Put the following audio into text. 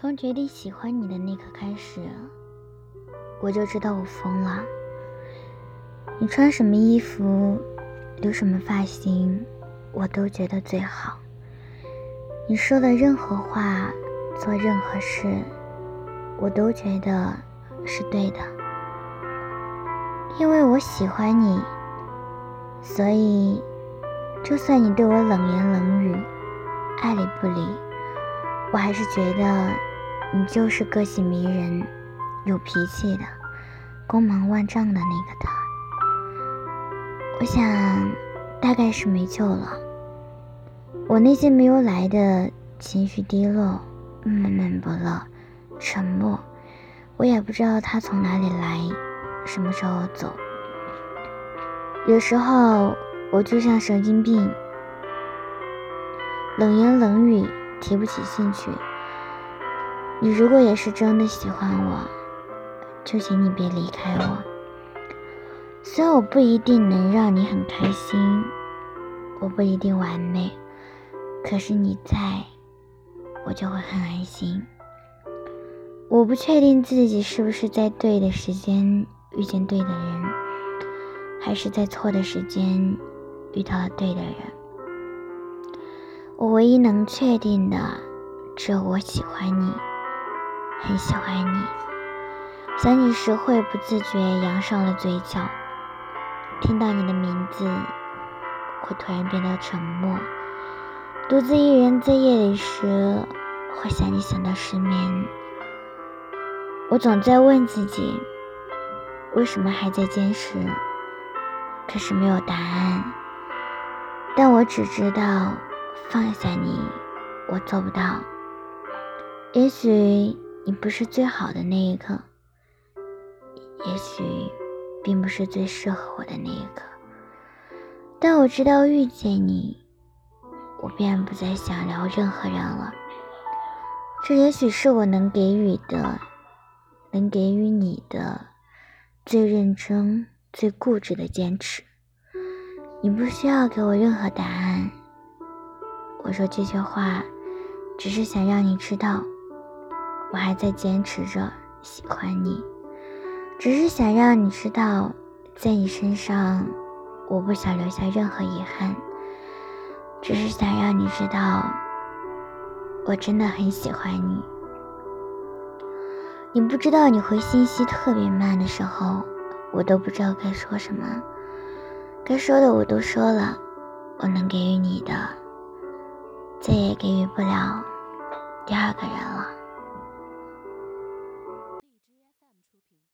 从决定喜欢你的那刻开始，我就知道我疯了。你穿什么衣服，留什么发型，我都觉得最好。你说的任何话，做任何事，我都觉得是对的。因为我喜欢你，所以就算你对我冷言冷语，爱理不理，我还是觉得。你就是个性迷人、有脾气的、光芒万丈的那个他。我想，大概是没救了。我那些没有来的情绪低落、闷闷不乐、沉默，我也不知道他从哪里来，什么时候走。有时候，我就像神经病，冷言冷语，提不起兴趣。你如果也是真的喜欢我，就请你别离开我。虽然我不一定能让你很开心，我不一定完美，可是你在，我就会很安心。我不确定自己是不是在对的时间遇见对的人，还是在错的时间遇到了对的人。我唯一能确定的，只有我喜欢你。很喜欢你，想你时会不自觉扬上了嘴角。听到你的名字，会突然变得沉默。独自一人在夜里时，会想你想到失眠。我总在问自己，为什么还在坚持？可是没有答案。但我只知道，放下你，我做不到。也许。你不是最好的那一刻，也许并不是最适合我的那一刻，但我知道遇见你，我便不再想聊任何人了。这也许是我能给予的，能给予你的最认真、最固执的坚持。你不需要给我任何答案。我说这些话，只是想让你知道。我还在坚持着喜欢你，只是想让你知道，在你身上，我不想留下任何遗憾。只是想让你知道，我真的很喜欢你。你不知道，你回信息特别慢的时候，我都不知道该说什么。该说的我都说了，我能给予你的，再也给予不了第二个人了。